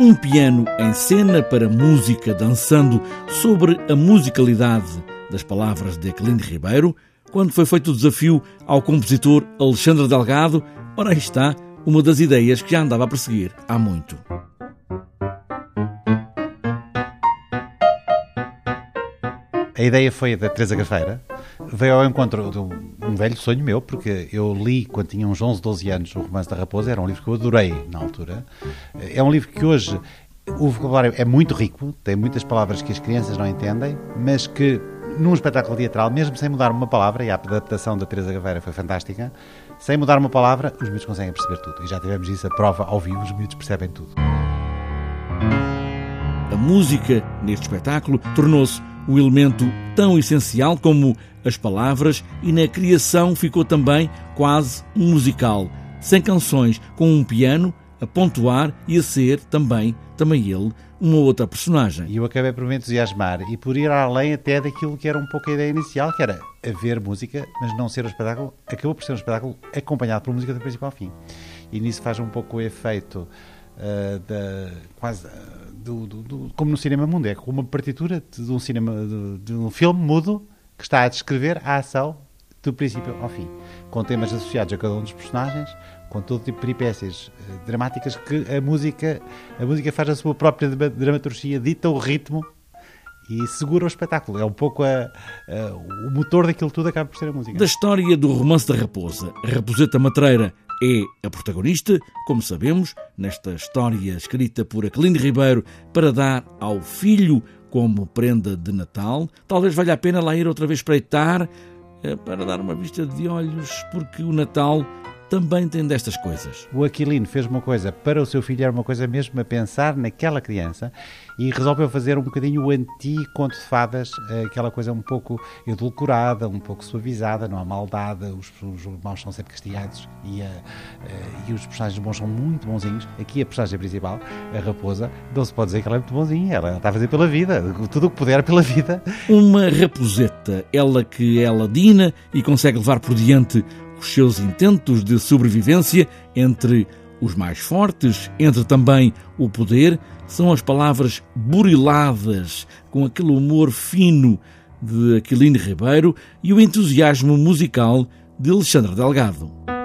Um piano em cena para música dançando sobre a musicalidade das palavras de Aquilino Ribeiro, quando foi feito o desafio ao compositor Alexandre Delgado, ora aí está uma das ideias que já andava a perseguir há muito. A ideia foi da Teresa Gafeira. Veio ao encontro de um velho sonho meu, porque eu li quando tinha uns 11, 12 anos o Romance da Raposa, era um livro que eu adorei na altura. É um livro que hoje o vocabulário é muito rico, tem muitas palavras que as crianças não entendem, mas que num espetáculo teatral, mesmo sem mudar uma palavra, e a adaptação da Teresa Gaveira foi fantástica, sem mudar uma palavra, os miúdos conseguem perceber tudo. E já tivemos isso a prova ao vivo, os miúdos percebem tudo. A música neste espetáculo tornou-se um elemento tão essencial como as palavras e na criação ficou também quase um musical, sem canções, com um piano a pontuar e a ser também, também ele, uma outra personagem. E eu acabei por me entusiasmar e por ir além até daquilo que era um pouco a ideia inicial, que era haver música, mas não ser um espetáculo. Acabou por ser um espetáculo acompanhado por música do princípio ao fim. E nisso faz um pouco o efeito uh, da quase do, do, do, como no cinema mundo, é como uma partitura de um cinema de, de um filme mudo que está a descrever a ação do princípio ao fim, com temas associados a cada um dos personagens, com todo tipo de peripécias uh, dramáticas que a música, a música faz a sua própria dramaturgia, dita o ritmo e segura o espetáculo. É um pouco a, a, o motor daquilo tudo acaba por ser a música. Da história do romance da Raposa, a Raposeta Matreira é a protagonista, como sabemos, nesta história escrita por Aquilino Ribeiro para dar ao filho como prenda de Natal. Talvez valha a pena lá ir outra vez espreitar eh, para dar uma vista de olhos, porque o Natal também tem destas coisas. O Aquilino fez uma coisa para o seu filho, era uma coisa mesmo a pensar naquela criança e resolveu fazer um bocadinho o anti-conto de fadas, eh, aquela coisa um pouco edulcorada, um pouco suavizada, não há maldade, os, os maus são sempre castigados e, a, eh, e os personagens bons são muito bonzinhos. Aqui a personagem principal, a raposa, não se pode dizer que ela é muito bonzinha, ela está a fazer pela vida, tudo o que puder pela vida. Uma raposeta, ela que é ladina e consegue levar por diante os seus intentos de sobrevivência entre os mais fortes, entre também o poder, são as palavras buriladas, com aquele humor fino de Aquilino Ribeiro e o entusiasmo musical de Alexandre Delgado.